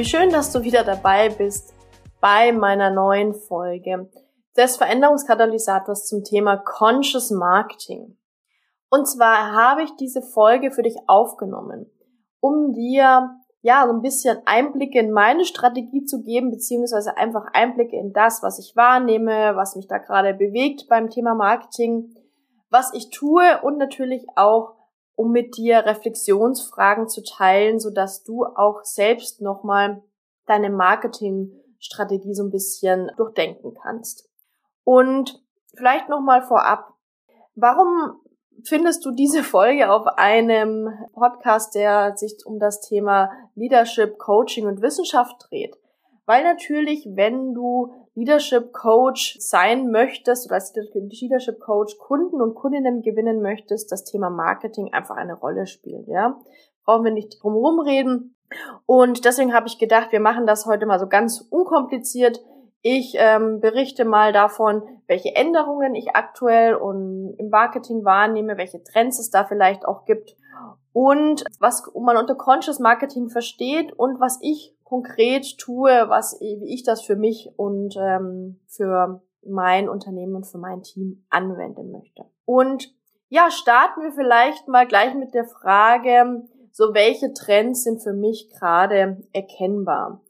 Wie schön, dass du wieder dabei bist bei meiner neuen Folge des Veränderungskatalysators zum Thema Conscious Marketing. Und zwar habe ich diese Folge für dich aufgenommen, um dir ja so ein bisschen Einblicke in meine Strategie zu geben, beziehungsweise einfach Einblicke in das, was ich wahrnehme, was mich da gerade bewegt beim Thema Marketing, was ich tue und natürlich auch um mit dir Reflexionsfragen zu teilen, so dass du auch selbst nochmal deine Marketingstrategie so ein bisschen durchdenken kannst. Und vielleicht nochmal vorab, warum findest du diese Folge auf einem Podcast, der sich um das Thema Leadership, Coaching und Wissenschaft dreht? Weil natürlich, wenn du Leadership Coach sein möchtest oder als Leadership Coach Kunden und Kundinnen gewinnen möchtest, das Thema Marketing einfach eine Rolle spielt, ja. Brauchen wir nicht drum reden. Und deswegen habe ich gedacht, wir machen das heute mal so ganz unkompliziert. Ich ähm, berichte mal davon, welche Änderungen ich aktuell und im Marketing wahrnehme, welche Trends es da vielleicht auch gibt und was man unter Conscious Marketing versteht und was ich konkret tue, was wie ich das für mich und ähm, für mein Unternehmen und für mein Team anwenden möchte. Und ja, starten wir vielleicht mal gleich mit der Frage, so welche Trends sind für mich gerade erkennbar.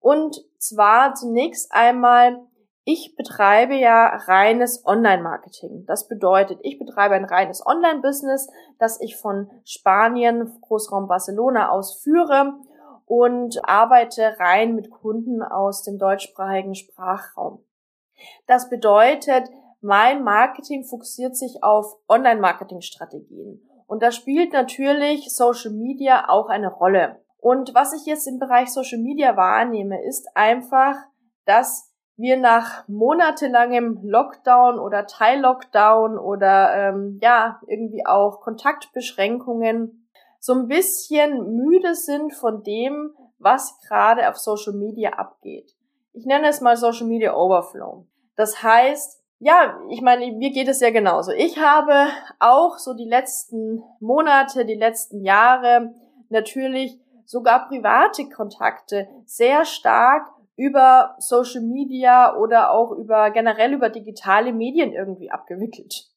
Und zwar zunächst einmal, ich betreibe ja reines Online-Marketing. Das bedeutet, ich betreibe ein reines Online-Business, das ich von Spanien, Großraum Barcelona aus führe und arbeite rein mit Kunden aus dem deutschsprachigen Sprachraum. Das bedeutet, mein Marketing fokussiert sich auf Online-Marketing-Strategien. Und da spielt natürlich Social Media auch eine Rolle. Und was ich jetzt im Bereich Social Media wahrnehme, ist einfach, dass wir nach monatelangem Lockdown oder Teil-Lockdown oder ähm, ja irgendwie auch Kontaktbeschränkungen so ein bisschen müde sind von dem, was gerade auf Social Media abgeht. Ich nenne es mal Social Media Overflow. Das heißt, ja, ich meine, mir geht es ja genauso. Ich habe auch so die letzten Monate, die letzten Jahre natürlich sogar private Kontakte sehr stark über Social Media oder auch über generell über digitale Medien irgendwie abgewickelt.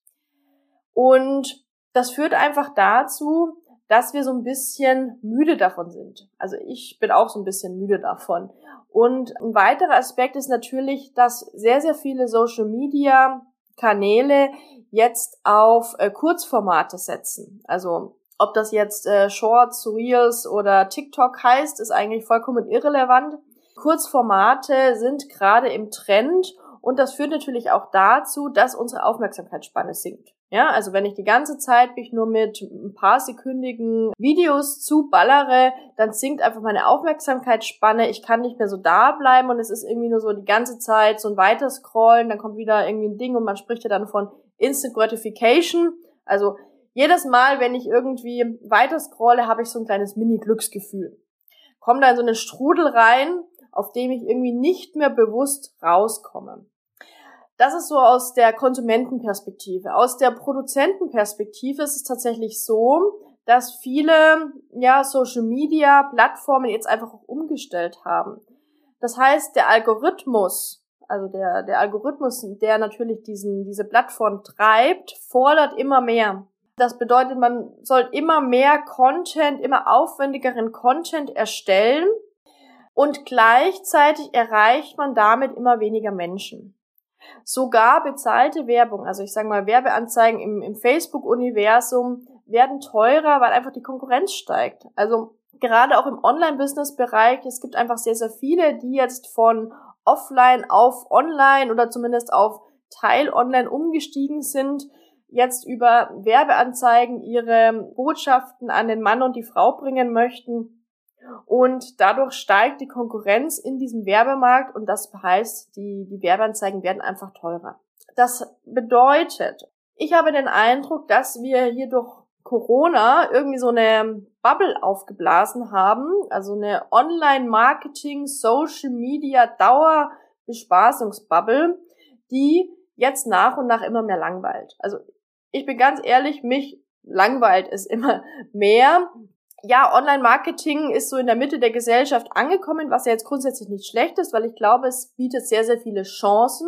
Und das führt einfach dazu, dass wir so ein bisschen müde davon sind. Also ich bin auch so ein bisschen müde davon. Und ein weiterer Aspekt ist natürlich, dass sehr, sehr viele Social Media Kanäle jetzt auf äh, Kurzformate setzen. Also ob das jetzt äh, Shorts, Reels oder TikTok heißt, ist eigentlich vollkommen irrelevant. Kurzformate sind gerade im Trend und das führt natürlich auch dazu, dass unsere Aufmerksamkeitsspanne sinkt. Ja, also wenn ich die ganze Zeit mich nur mit ein paar sekündigen Videos zuballere, dann sinkt einfach meine Aufmerksamkeitsspanne. Ich kann nicht mehr so da bleiben und es ist irgendwie nur so die ganze Zeit so ein Weiterscrollen, dann kommt wieder irgendwie ein Ding und man spricht ja dann von Instant Gratification. Also jedes Mal, wenn ich irgendwie weiter scrolle, habe ich so ein kleines Mini-Glücksgefühl. Komme da in so einen Strudel rein, auf dem ich irgendwie nicht mehr bewusst rauskomme. Das ist so aus der Konsumentenperspektive. Aus der Produzentenperspektive ist es tatsächlich so, dass viele ja, Social Media Plattformen jetzt einfach auch umgestellt haben. Das heißt, der Algorithmus, also der, der Algorithmus, der natürlich diesen, diese Plattform treibt, fordert immer mehr. Das bedeutet, man soll immer mehr Content, immer aufwendigeren Content erstellen und gleichzeitig erreicht man damit immer weniger Menschen. Sogar bezahlte Werbung, also ich sage mal Werbeanzeigen im, im Facebook-Universum werden teurer, weil einfach die Konkurrenz steigt. Also gerade auch im Online-Business-Bereich, es gibt einfach sehr, sehr viele, die jetzt von offline auf online oder zumindest auf Teil online umgestiegen sind. Jetzt über Werbeanzeigen ihre Botschaften an den Mann und die Frau bringen möchten. Und dadurch steigt die Konkurrenz in diesem Werbemarkt und das heißt, die, die Werbeanzeigen werden einfach teurer. Das bedeutet, ich habe den Eindruck, dass wir hier durch Corona irgendwie so eine Bubble aufgeblasen haben, also eine Online-Marketing, Social Media Dauerbespaßungsbubble, die jetzt nach und nach immer mehr langweilt. Also ich bin ganz ehrlich, mich langweilt es immer mehr. Ja, Online-Marketing ist so in der Mitte der Gesellschaft angekommen, was ja jetzt grundsätzlich nicht schlecht ist, weil ich glaube, es bietet sehr, sehr viele Chancen,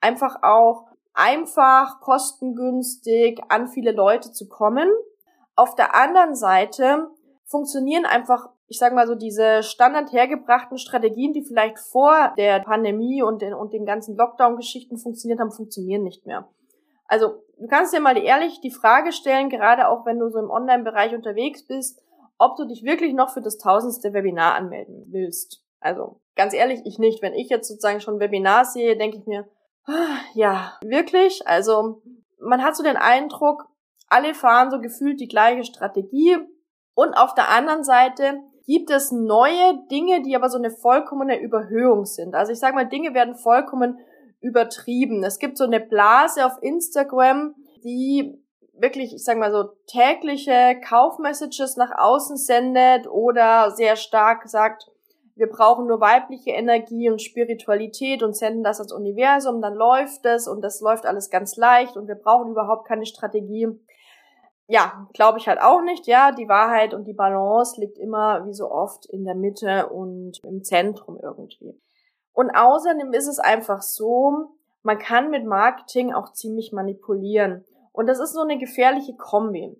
einfach auch einfach, kostengünstig an viele Leute zu kommen. Auf der anderen Seite funktionieren einfach, ich sage mal so, diese standard hergebrachten Strategien, die vielleicht vor der Pandemie und den, und den ganzen Lockdown-Geschichten funktioniert haben, funktionieren nicht mehr. Also du kannst dir mal ehrlich die Frage stellen, gerade auch wenn du so im Online-Bereich unterwegs bist, ob du dich wirklich noch für das tausendste Webinar anmelden willst. Also ganz ehrlich, ich nicht. Wenn ich jetzt sozusagen schon Webinar sehe, denke ich mir, ah, ja, wirklich. Also man hat so den Eindruck, alle fahren so gefühlt die gleiche Strategie. Und auf der anderen Seite gibt es neue Dinge, die aber so eine vollkommene Überhöhung sind. Also ich sage mal, Dinge werden vollkommen übertrieben. Es gibt so eine Blase auf Instagram, die wirklich, ich sag mal so, tägliche Kaufmessages nach außen sendet oder sehr stark sagt, wir brauchen nur weibliche Energie und Spiritualität und senden das ans Universum, dann läuft es und das läuft alles ganz leicht und wir brauchen überhaupt keine Strategie. Ja, glaube ich halt auch nicht. Ja, die Wahrheit und die Balance liegt immer, wie so oft, in der Mitte und im Zentrum irgendwie. Und außerdem ist es einfach so, man kann mit Marketing auch ziemlich manipulieren. Und das ist so eine gefährliche Kombi,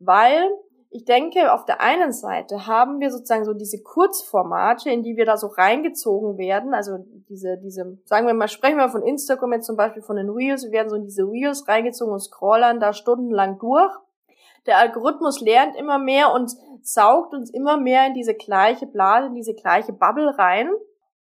weil ich denke, auf der einen Seite haben wir sozusagen so diese Kurzformate, in die wir da so reingezogen werden, also diese, diese, sagen wir mal, sprechen wir von Instagram jetzt zum Beispiel von den Reels, wir werden so in diese Reels reingezogen und scrollern da stundenlang durch. Der Algorithmus lernt immer mehr und saugt uns immer mehr in diese gleiche Blase, in diese gleiche Bubble rein.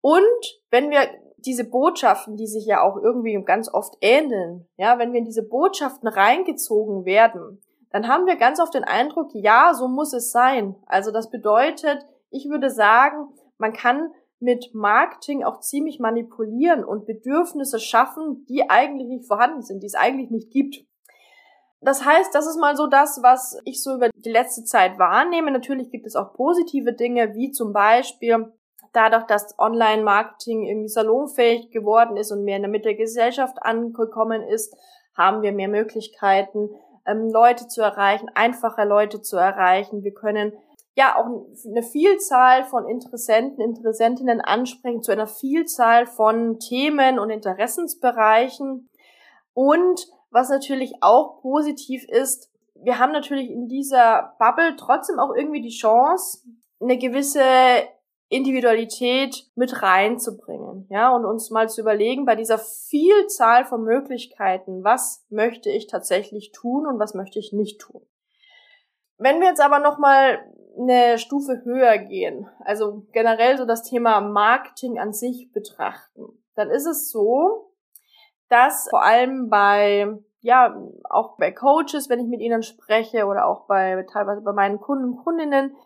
Und wenn wir diese Botschaften, die sich ja auch irgendwie ganz oft ähneln, ja, wenn wir in diese Botschaften reingezogen werden, dann haben wir ganz oft den Eindruck, ja, so muss es sein. Also das bedeutet, ich würde sagen, man kann mit Marketing auch ziemlich manipulieren und Bedürfnisse schaffen, die eigentlich nicht vorhanden sind, die es eigentlich nicht gibt. Das heißt, das ist mal so das, was ich so über die letzte Zeit wahrnehme. Natürlich gibt es auch positive Dinge, wie zum Beispiel dadurch, dass Online-Marketing irgendwie salonfähig geworden ist und mehr in der Mitte der Gesellschaft angekommen ist, haben wir mehr Möglichkeiten, ähm, Leute zu erreichen, einfacher Leute zu erreichen. Wir können ja auch eine Vielzahl von Interessenten, Interessentinnen ansprechen zu einer Vielzahl von Themen und Interessensbereichen. Und was natürlich auch positiv ist, wir haben natürlich in dieser Bubble trotzdem auch irgendwie die Chance, eine gewisse Individualität mit reinzubringen, ja, und uns mal zu überlegen, bei dieser Vielzahl von Möglichkeiten, was möchte ich tatsächlich tun und was möchte ich nicht tun. Wenn wir jetzt aber nochmal eine Stufe höher gehen, also generell so das Thema Marketing an sich betrachten, dann ist es so, dass vor allem bei ja, auch bei Coaches, wenn ich mit ihnen spreche oder auch bei teilweise bei meinen Kunden und Kundinnen,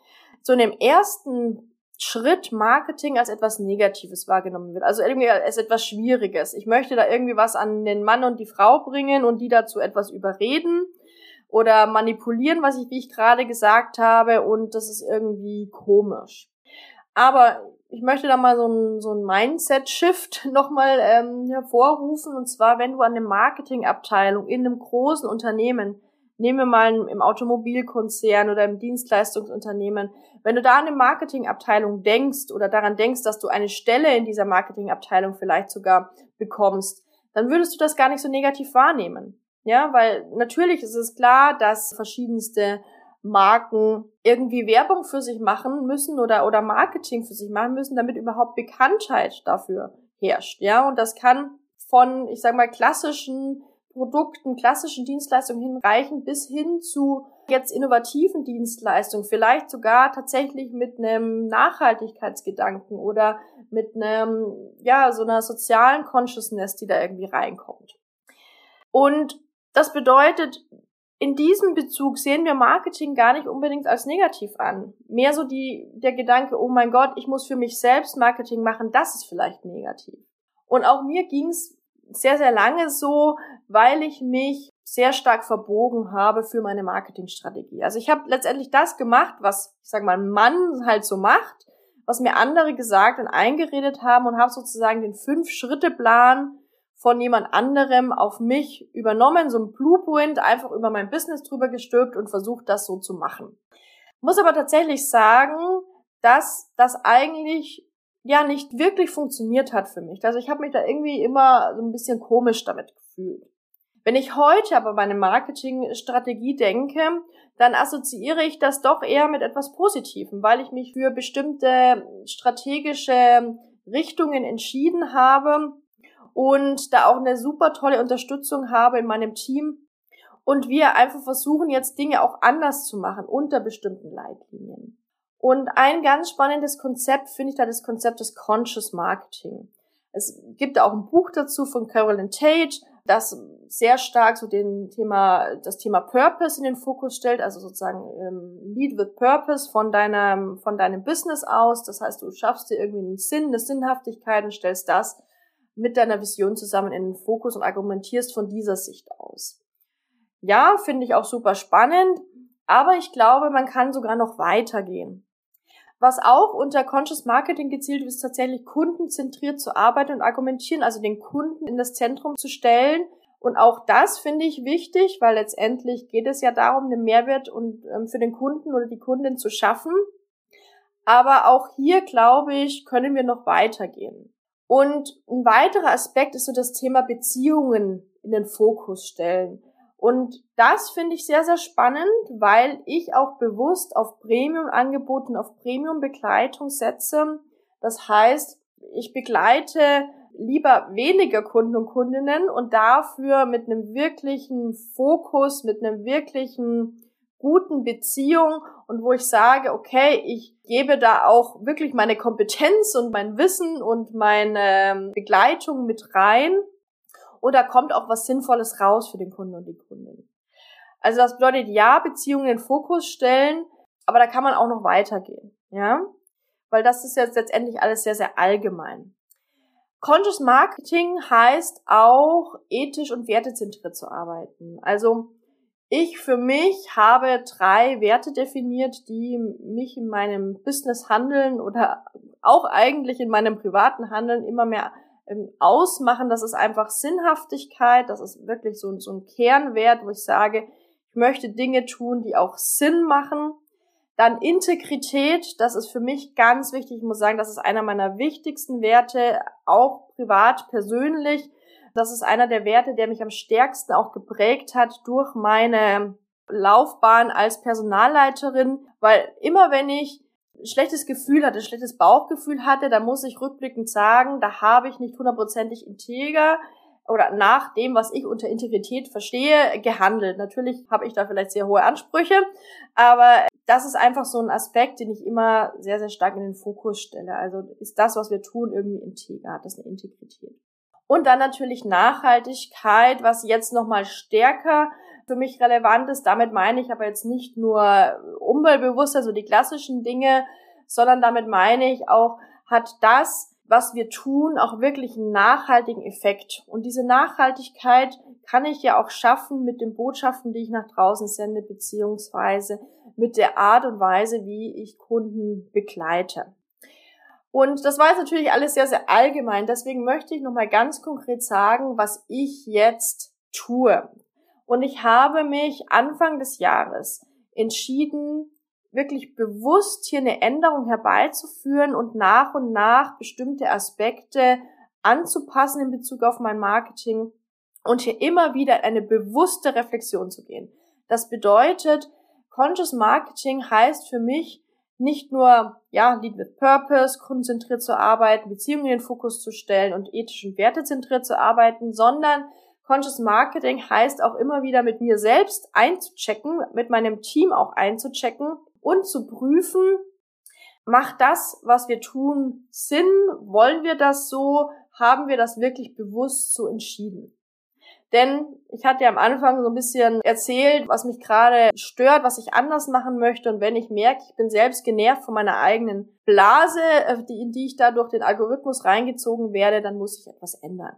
so in dem ersten Schritt Marketing als etwas Negatives wahrgenommen wird. Also irgendwie als etwas Schwieriges. Ich möchte da irgendwie was an den Mann und die Frau bringen und die dazu etwas überreden oder manipulieren, was ich, wie ich gerade gesagt habe, und das ist irgendwie komisch. Aber ich möchte da mal so ein, so ein Mindset-Shift nochmal ähm, hervorrufen. Und zwar, wenn du an eine Marketingabteilung in einem großen Unternehmen Nehmen wir mal im Automobilkonzern oder im Dienstleistungsunternehmen. Wenn du da an eine Marketingabteilung denkst oder daran denkst, dass du eine Stelle in dieser Marketingabteilung vielleicht sogar bekommst, dann würdest du das gar nicht so negativ wahrnehmen. Ja, weil natürlich ist es klar, dass verschiedenste Marken irgendwie Werbung für sich machen müssen oder, oder Marketing für sich machen müssen, damit überhaupt Bekanntheit dafür herrscht. Ja, und das kann von, ich sag mal, klassischen Produkten, klassischen Dienstleistungen hinreichen bis hin zu jetzt innovativen Dienstleistungen, vielleicht sogar tatsächlich mit einem Nachhaltigkeitsgedanken oder mit einem, ja, so einer sozialen Consciousness, die da irgendwie reinkommt. Und Das bedeutet, in diesem Bezug sehen wir Marketing gar nicht unbedingt als negativ an. Mehr so die, der Gedanke, oh mein Gott, ich muss für mich selbst Marketing machen, das ist vielleicht negativ. Und auch mir ging es sehr, sehr lange so, weil ich mich sehr stark verbogen habe für meine Marketingstrategie. Also ich habe letztendlich das gemacht, was, ich sage mal, Mann halt so macht, was mir andere gesagt und eingeredet haben und habe sozusagen den Fünf-Schritte-Plan von jemand anderem auf mich übernommen, so ein Blueprint, einfach über mein Business drüber gestülpt und versucht, das so zu machen. Muss aber tatsächlich sagen, dass das eigentlich ja nicht wirklich funktioniert hat für mich. Also ich habe mich da irgendwie immer so ein bisschen komisch damit gefühlt. Wenn ich heute aber meine Marketingstrategie denke, dann assoziiere ich das doch eher mit etwas Positivem, weil ich mich für bestimmte strategische Richtungen entschieden habe und da auch eine super tolle Unterstützung habe in meinem Team und wir einfach versuchen jetzt Dinge auch anders zu machen unter bestimmten Leitlinien. Und ein ganz spannendes Konzept finde ich da das Konzept des Conscious Marketing. Es gibt auch ein Buch dazu von Carolyn Tate, das sehr stark so den Thema, das Thema Purpose in den Fokus stellt, also sozusagen ähm, Lead with Purpose von deinem, von deinem Business aus. Das heißt, du schaffst dir irgendwie einen Sinn, eine Sinnhaftigkeit und stellst das mit deiner Vision zusammen in den Fokus und argumentierst von dieser Sicht aus. Ja, finde ich auch super spannend, aber ich glaube, man kann sogar noch weitergehen. Was auch unter Conscious Marketing gezielt ist, tatsächlich kundenzentriert zu arbeiten und argumentieren, also den Kunden in das Zentrum zu stellen. Und auch das finde ich wichtig, weil letztendlich geht es ja darum, einen Mehrwert und ähm, für den Kunden oder die Kundin zu schaffen. Aber auch hier, glaube ich, können wir noch weitergehen. Und ein weiterer Aspekt ist so das Thema Beziehungen in den Fokus stellen. Und das finde ich sehr, sehr spannend, weil ich auch bewusst auf Premium-Angeboten, auf Premium-Begleitung setze. Das heißt, ich begleite lieber weniger Kunden und Kundinnen und dafür mit einem wirklichen Fokus, mit einem wirklichen guten Beziehung und wo ich sage, okay, ich gebe da auch wirklich meine Kompetenz und mein Wissen und meine ähm, Begleitung mit rein oder kommt auch was Sinnvolles raus für den Kunden und die Kundin. Also das bedeutet, ja, Beziehungen in den Fokus stellen, aber da kann man auch noch weitergehen, ja, weil das ist jetzt letztendlich alles sehr, sehr allgemein. Conscious Marketing heißt auch ethisch und wertezentriert zu arbeiten. Also ich für mich habe drei Werte definiert, die mich in meinem Business Handeln oder auch eigentlich in meinem privaten Handeln immer mehr ausmachen. Das ist einfach Sinnhaftigkeit. Das ist wirklich so, so ein Kernwert, wo ich sage, ich möchte Dinge tun, die auch Sinn machen. Dann Integrität, das ist für mich ganz wichtig. Ich muss sagen, das ist einer meiner wichtigsten Werte, auch privat, persönlich das ist einer der Werte, der mich am stärksten auch geprägt hat durch meine Laufbahn als Personalleiterin, weil immer wenn ich schlechtes Gefühl hatte, schlechtes Bauchgefühl hatte, da muss ich rückblickend sagen, da habe ich nicht hundertprozentig integer oder nach dem, was ich unter Integrität verstehe, gehandelt. Natürlich habe ich da vielleicht sehr hohe Ansprüche, aber das ist einfach so ein Aspekt, den ich immer sehr, sehr stark in den Fokus stelle. Also ist das, was wir tun, irgendwie integer, hat das eine Integrität. Und dann natürlich Nachhaltigkeit, was jetzt nochmal stärker für mich relevant ist. Damit meine ich aber jetzt nicht nur Umweltbewusstsein, so die klassischen Dinge, sondern damit meine ich auch, hat das, was wir tun, auch wirklich einen nachhaltigen Effekt. Und diese Nachhaltigkeit kann ich ja auch schaffen mit den Botschaften, die ich nach draußen sende, beziehungsweise mit der Art und Weise, wie ich Kunden begleite. Und das war jetzt natürlich alles sehr, sehr allgemein. Deswegen möchte ich nochmal ganz konkret sagen, was ich jetzt tue. Und ich habe mich Anfang des Jahres entschieden, wirklich bewusst hier eine Änderung herbeizuführen und nach und nach bestimmte Aspekte anzupassen in Bezug auf mein Marketing und hier immer wieder eine bewusste Reflexion zu gehen. Das bedeutet, Conscious Marketing heißt für mich, nicht nur, ja, Lead with Purpose, kundenzentriert zu arbeiten, Beziehungen in den Fokus zu stellen und ethisch und wertezentriert zu arbeiten, sondern Conscious Marketing heißt auch immer wieder mit mir selbst einzuchecken, mit meinem Team auch einzuchecken und zu prüfen, macht das, was wir tun, Sinn? Wollen wir das so? Haben wir das wirklich bewusst so entschieden? Denn ich hatte ja am Anfang so ein bisschen erzählt, was mich gerade stört, was ich anders machen möchte. Und wenn ich merke, ich bin selbst genervt von meiner eigenen Blase, äh, in die ich da durch den Algorithmus reingezogen werde, dann muss ich etwas ändern.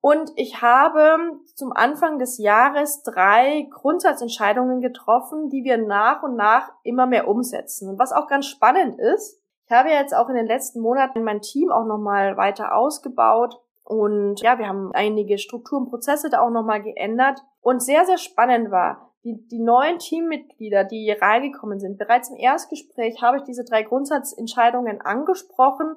Und ich habe zum Anfang des Jahres drei Grundsatzentscheidungen getroffen, die wir nach und nach immer mehr umsetzen. Und was auch ganz spannend ist, ich habe jetzt auch in den letzten Monaten mein Team auch nochmal weiter ausgebaut. Und ja, wir haben einige Strukturen, Prozesse da auch nochmal geändert. Und sehr, sehr spannend war, die, die neuen Teammitglieder, die reingekommen sind, bereits im Erstgespräch habe ich diese drei Grundsatzentscheidungen angesprochen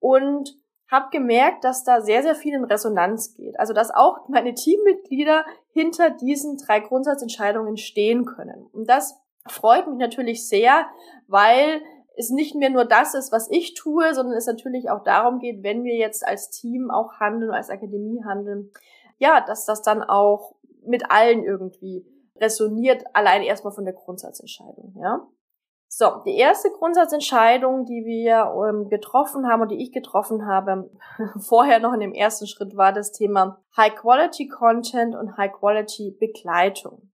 und habe gemerkt, dass da sehr, sehr viel in Resonanz geht. Also dass auch meine Teammitglieder hinter diesen drei Grundsatzentscheidungen stehen können. Und das freut mich natürlich sehr, weil es nicht mehr nur das ist, was ich tue, sondern es natürlich auch darum geht, wenn wir jetzt als Team auch handeln, als Akademie handeln, ja, dass das dann auch mit allen irgendwie resoniert, allein erstmal von der Grundsatzentscheidung, ja. So, die erste Grundsatzentscheidung, die wir ähm, getroffen haben und die ich getroffen habe, vorher noch in dem ersten Schritt, war das Thema High-Quality Content und High-Quality Begleitung.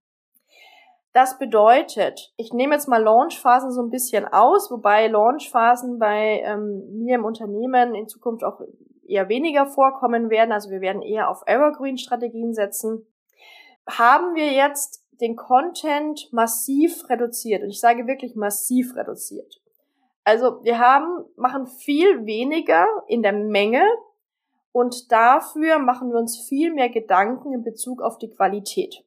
Das bedeutet, ich nehme jetzt mal Launchphasen so ein bisschen aus, wobei Launchphasen bei ähm, mir im Unternehmen in Zukunft auch eher weniger vorkommen werden. Also wir werden eher auf Evergreen-Strategien setzen. Haben wir jetzt den Content massiv reduziert. Und ich sage wirklich massiv reduziert. Also wir haben, machen viel weniger in der Menge und dafür machen wir uns viel mehr Gedanken in Bezug auf die Qualität.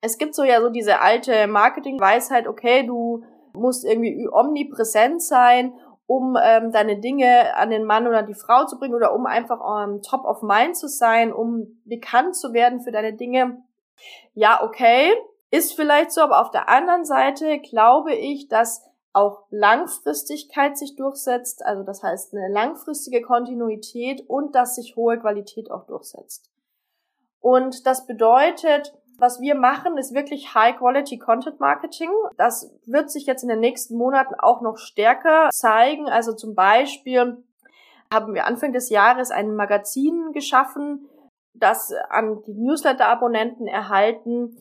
Es gibt so ja so diese alte Marketing-Weisheit, okay, du musst irgendwie omnipräsent sein, um ähm, deine Dinge an den Mann oder die Frau zu bringen oder um einfach ähm, top of mind zu sein, um bekannt zu werden für deine Dinge. Ja, okay, ist vielleicht so, aber auf der anderen Seite glaube ich, dass auch Langfristigkeit sich durchsetzt, also das heißt eine langfristige Kontinuität und dass sich hohe Qualität auch durchsetzt. Und das bedeutet, was wir machen, ist wirklich High-Quality Content Marketing. Das wird sich jetzt in den nächsten Monaten auch noch stärker zeigen. Also zum Beispiel haben wir Anfang des Jahres ein Magazin geschaffen, das an die Newsletter-Abonnenten erhalten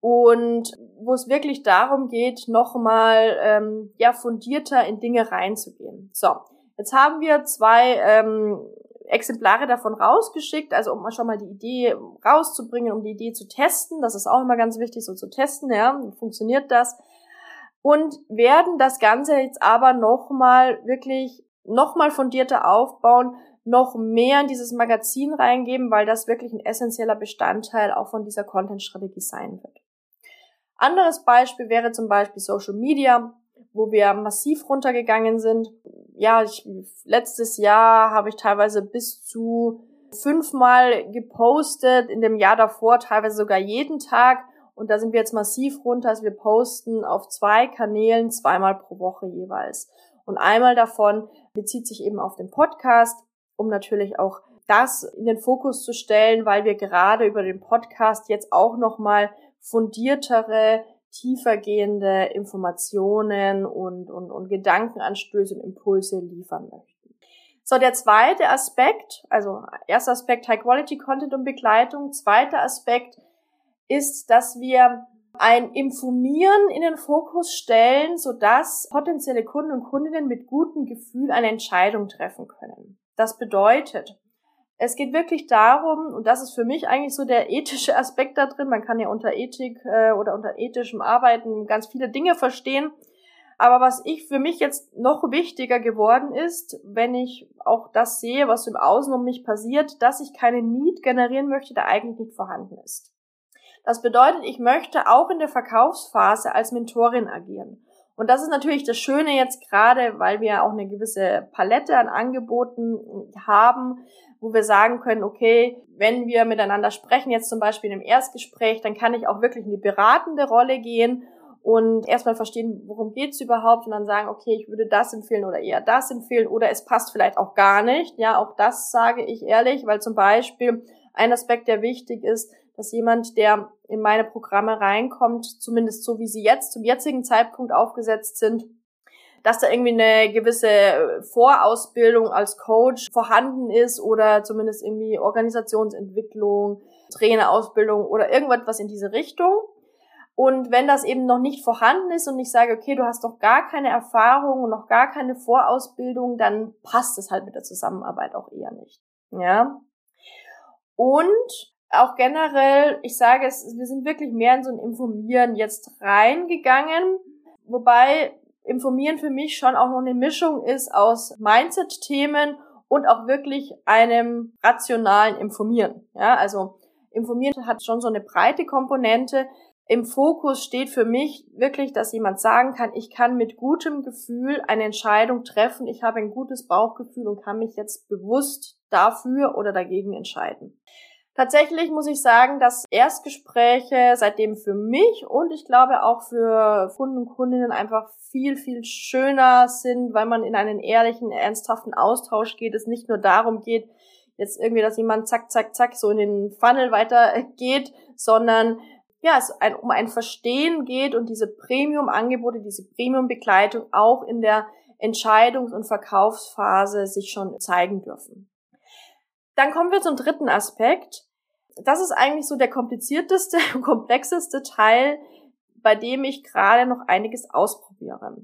und wo es wirklich darum geht, nochmal ähm, ja fundierter in Dinge reinzugehen. So, jetzt haben wir zwei ähm, Exemplare davon rausgeschickt, also um schon mal die Idee rauszubringen, um die Idee zu testen. Das ist auch immer ganz wichtig, so zu testen, ja, funktioniert das. Und werden das Ganze jetzt aber nochmal wirklich nochmal fundierter aufbauen, noch mehr in dieses Magazin reingeben, weil das wirklich ein essentieller Bestandteil auch von dieser Content-Strategie sein wird. Anderes Beispiel wäre zum Beispiel Social Media, wo wir massiv runtergegangen sind. Ja, ich, letztes Jahr habe ich teilweise bis zu fünfmal gepostet, in dem Jahr davor teilweise sogar jeden Tag. Und da sind wir jetzt massiv runter. Also wir posten auf zwei Kanälen zweimal pro Woche jeweils. Und einmal davon bezieht sich eben auf den Podcast, um natürlich auch das in den Fokus zu stellen, weil wir gerade über den Podcast jetzt auch nochmal fundiertere, tiefergehende Informationen und, und, und Gedankenanstöße und Impulse liefern möchten. So, der zweite Aspekt, also erster Aspekt High Quality Content und Begleitung, zweiter Aspekt ist, dass wir ein Informieren in den Fokus stellen, sodass potenzielle Kunden und Kundinnen mit gutem Gefühl eine Entscheidung treffen können. Das bedeutet, es geht wirklich darum, und das ist für mich eigentlich so der ethische Aspekt da drin, man kann ja unter Ethik äh, oder unter ethischem Arbeiten ganz viele Dinge verstehen, aber was ich für mich jetzt noch wichtiger geworden ist, wenn ich auch das sehe, was im Außen um mich passiert, dass ich keine Need generieren möchte, der eigentlich nicht vorhanden ist. Das bedeutet, ich möchte auch in der Verkaufsphase als Mentorin agieren. Und das ist natürlich das Schöne jetzt gerade, weil wir auch eine gewisse Palette an Angeboten haben, wo wir sagen können, okay, wenn wir miteinander sprechen, jetzt zum Beispiel im Erstgespräch, dann kann ich auch wirklich in die beratende Rolle gehen und erstmal verstehen, worum geht's überhaupt und dann sagen, okay, ich würde das empfehlen oder eher das empfehlen oder es passt vielleicht auch gar nicht. Ja, auch das sage ich ehrlich, weil zum Beispiel ein Aspekt, der wichtig ist, dass jemand, der in meine Programme reinkommt, zumindest so wie sie jetzt zum jetzigen Zeitpunkt aufgesetzt sind, dass da irgendwie eine gewisse äh, Vorausbildung als Coach vorhanden ist oder zumindest irgendwie Organisationsentwicklung, Trainerausbildung oder irgendwas in diese Richtung. Und wenn das eben noch nicht vorhanden ist und ich sage, okay, du hast doch gar keine Erfahrung und noch gar keine Vorausbildung, dann passt es halt mit der Zusammenarbeit auch eher nicht. Ja. Und auch generell, ich sage es, wir sind wirklich mehr in so ein Informieren jetzt reingegangen, wobei Informieren für mich schon auch noch eine Mischung ist aus Mindset-Themen und auch wirklich einem rationalen Informieren. Ja, also Informieren hat schon so eine breite Komponente. Im Fokus steht für mich wirklich, dass jemand sagen kann, ich kann mit gutem Gefühl eine Entscheidung treffen, ich habe ein gutes Bauchgefühl und kann mich jetzt bewusst dafür oder dagegen entscheiden. Tatsächlich muss ich sagen, dass Erstgespräche seitdem für mich und ich glaube auch für Kunden und Kundinnen einfach viel, viel schöner sind, weil man in einen ehrlichen, ernsthaften Austausch geht. Es nicht nur darum geht, jetzt irgendwie, dass jemand zack, zack, zack so in den Funnel weitergeht, sondern ja, es ein, um ein Verstehen geht und diese Premium-Angebote, diese Premium-Begleitung auch in der Entscheidungs- und Verkaufsphase sich schon zeigen dürfen. Dann kommen wir zum dritten Aspekt das ist eigentlich so der komplizierteste und komplexeste Teil, bei dem ich gerade noch einiges ausprobiere.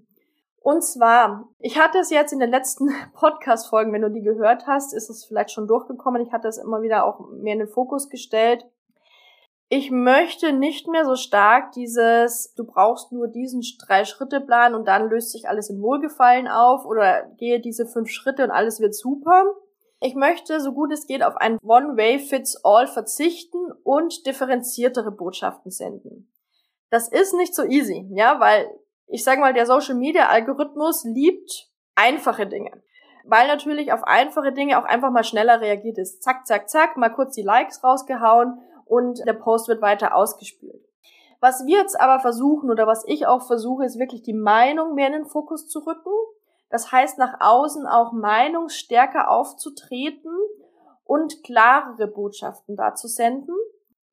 Und zwar, ich hatte es jetzt in den letzten Podcast-Folgen, wenn du die gehört hast, ist es vielleicht schon durchgekommen. Ich hatte es immer wieder auch mehr in den Fokus gestellt. Ich möchte nicht mehr so stark dieses, du brauchst nur diesen Drei-Schritte-Plan und dann löst sich alles in Wohlgefallen auf oder gehe diese fünf Schritte und alles wird super, ich möchte, so gut es geht, auf ein One-Way-Fits-All verzichten und differenziertere Botschaften senden. Das ist nicht so easy, ja, weil ich sage mal, der Social-Media-Algorithmus liebt einfache Dinge. Weil natürlich auf einfache Dinge auch einfach mal schneller reagiert ist. Zack, zack, zack, mal kurz die Likes rausgehauen und der Post wird weiter ausgespült. Was wir jetzt aber versuchen oder was ich auch versuche, ist wirklich die Meinung mehr in den Fokus zu rücken das heißt, nach außen auch meinungsstärker aufzutreten und klarere Botschaften dazu senden.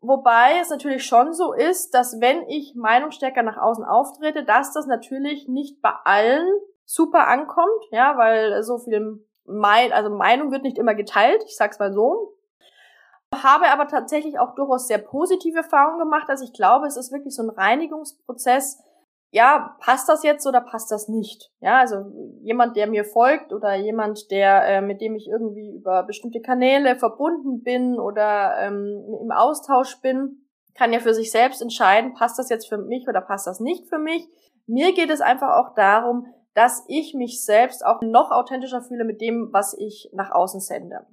Wobei es natürlich schon so ist, dass wenn ich meinungsstärker nach außen auftrete, dass das natürlich nicht bei allen super ankommt, ja, weil so viel mein, also Meinung wird nicht immer geteilt, ich sag's mal so. Habe aber tatsächlich auch durchaus sehr positive Erfahrungen gemacht, also ich glaube, es ist wirklich so ein Reinigungsprozess, ja, passt das jetzt oder passt das nicht? Ja, also jemand, der mir folgt oder jemand, der äh, mit dem ich irgendwie über bestimmte Kanäle verbunden bin oder ähm, im Austausch bin, kann ja für sich selbst entscheiden, passt das jetzt für mich oder passt das nicht für mich. Mir geht es einfach auch darum, dass ich mich selbst auch noch authentischer fühle mit dem, was ich nach außen sende.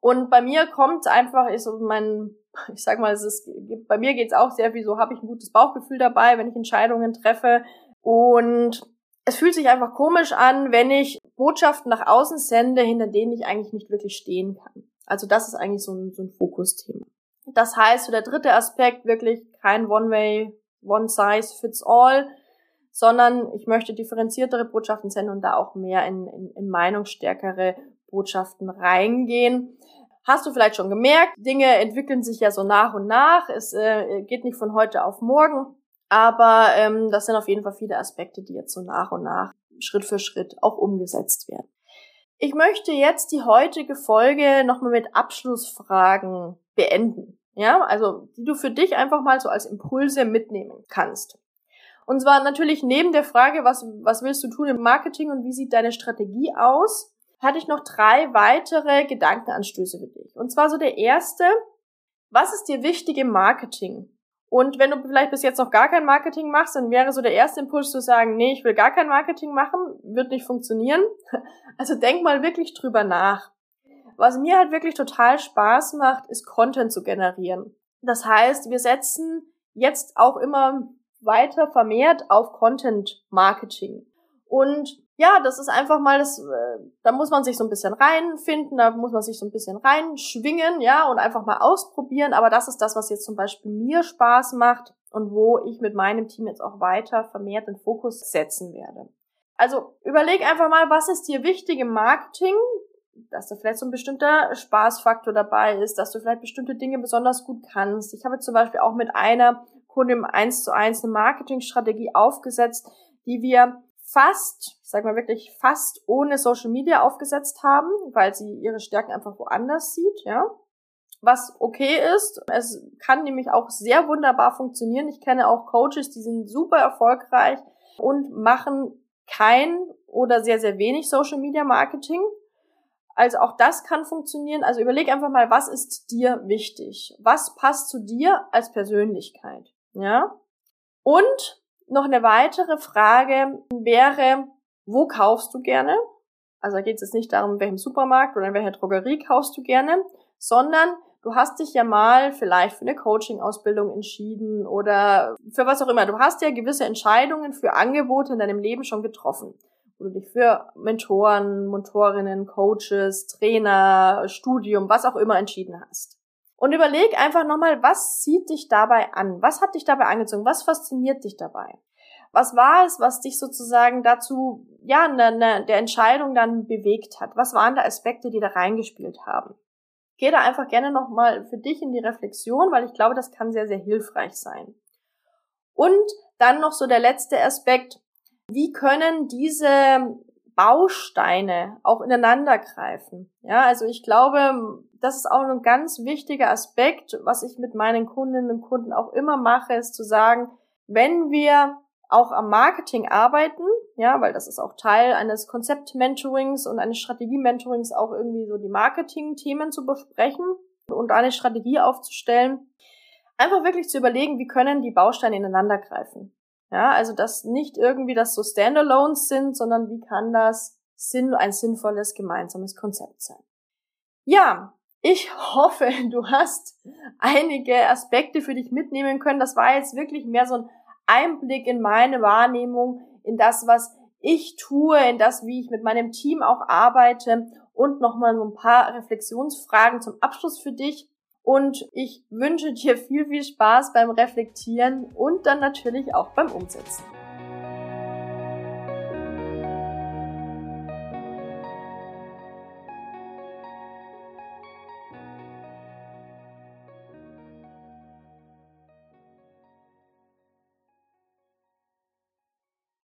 Und bei mir kommt einfach, ist so mein ich sag mal, es ist, bei mir geht's auch sehr viel so, habe ich ein gutes Bauchgefühl dabei, wenn ich Entscheidungen treffe. Und es fühlt sich einfach komisch an, wenn ich Botschaften nach außen sende, hinter denen ich eigentlich nicht wirklich stehen kann. Also das ist eigentlich so ein, so ein Fokusthema. Das heißt, so der dritte Aspekt wirklich kein One-Way, One-Size-Fits-All, sondern ich möchte differenziertere Botschaften senden und da auch mehr in, in, in meinungsstärkere Botschaften reingehen. Hast du vielleicht schon gemerkt, Dinge entwickeln sich ja so nach und nach. Es äh, geht nicht von heute auf morgen. Aber ähm, das sind auf jeden Fall viele Aspekte, die jetzt so nach und nach, Schritt für Schritt auch umgesetzt werden. Ich möchte jetzt die heutige Folge nochmal mit Abschlussfragen beenden. Ja, also die du für dich einfach mal so als Impulse mitnehmen kannst. Und zwar natürlich neben der Frage, was, was willst du tun im Marketing und wie sieht deine Strategie aus, hatte ich noch drei weitere Gedankenanstöße für dich. Und zwar so der erste, was ist dir wichtig im Marketing? Und wenn du vielleicht bis jetzt noch gar kein Marketing machst, dann wäre so der erste Impuls zu sagen, nee, ich will gar kein Marketing machen, wird nicht funktionieren. Also denk mal wirklich drüber nach. Was mir halt wirklich total Spaß macht, ist Content zu generieren. Das heißt, wir setzen jetzt auch immer weiter vermehrt auf Content Marketing. Und ja, das ist einfach mal das, äh, da muss man sich so ein bisschen reinfinden, da muss man sich so ein bisschen reinschwingen, ja, und einfach mal ausprobieren. Aber das ist das, was jetzt zum Beispiel mir Spaß macht und wo ich mit meinem Team jetzt auch weiter vermehrt den Fokus setzen werde. Also überleg einfach mal, was ist dir wichtig im Marketing, dass da vielleicht so ein bestimmter Spaßfaktor dabei ist, dass du vielleicht bestimmte Dinge besonders gut kannst. Ich habe zum Beispiel auch mit einer Kundin 1 zu 1 eine Marketingstrategie aufgesetzt, die wir fast, ich sag mal wirklich fast ohne Social Media aufgesetzt haben, weil sie ihre Stärken einfach woanders sieht, ja. was okay ist. Es kann nämlich auch sehr wunderbar funktionieren. Ich kenne auch Coaches, die sind super erfolgreich und machen kein oder sehr, sehr wenig Social Media Marketing. Also auch das kann funktionieren. Also überleg einfach mal, was ist dir wichtig? Was passt zu dir als Persönlichkeit? Ja? Und noch eine weitere Frage wäre, wo kaufst du gerne? Also da geht es jetzt nicht darum, in welchem Supermarkt oder in welcher Drogerie kaufst du gerne, sondern du hast dich ja mal vielleicht für eine Coaching-Ausbildung entschieden oder für was auch immer. Du hast ja gewisse Entscheidungen für Angebote in deinem Leben schon getroffen. Wo du dich für Mentoren, Mentorinnen, Coaches, Trainer, Studium, was auch immer entschieden hast. Und überleg einfach nochmal, was zieht dich dabei an? Was hat dich dabei angezogen? Was fasziniert dich dabei? Was war es, was dich sozusagen dazu, ja, ne, ne, der Entscheidung dann bewegt hat? Was waren da Aspekte, die da reingespielt haben? Geh da einfach gerne nochmal für dich in die Reflexion, weil ich glaube, das kann sehr, sehr hilfreich sein. Und dann noch so der letzte Aspekt. Wie können diese Bausteine auch ineinander greifen? Ja, also ich glaube, das ist auch ein ganz wichtiger Aspekt, was ich mit meinen Kundinnen und Kunden auch immer mache, ist zu sagen, wenn wir auch am Marketing arbeiten, ja, weil das ist auch Teil eines Konzept-Mentorings und eines Strategie-Mentorings auch irgendwie so die Marketing-Themen zu besprechen und eine Strategie aufzustellen. Einfach wirklich zu überlegen, wie können die Bausteine ineinander greifen. Ja, also dass nicht irgendwie das so Standalones sind, sondern wie kann das Sinn, ein sinnvolles gemeinsames Konzept sein. Ja, ich hoffe, du hast einige Aspekte für dich mitnehmen können. Das war jetzt wirklich mehr so ein Einblick in meine Wahrnehmung, in das, was ich tue, in das, wie ich mit meinem Team auch arbeite und nochmal so ein paar Reflexionsfragen zum Abschluss für dich. Und ich wünsche dir viel, viel Spaß beim Reflektieren und dann natürlich auch beim Umsetzen.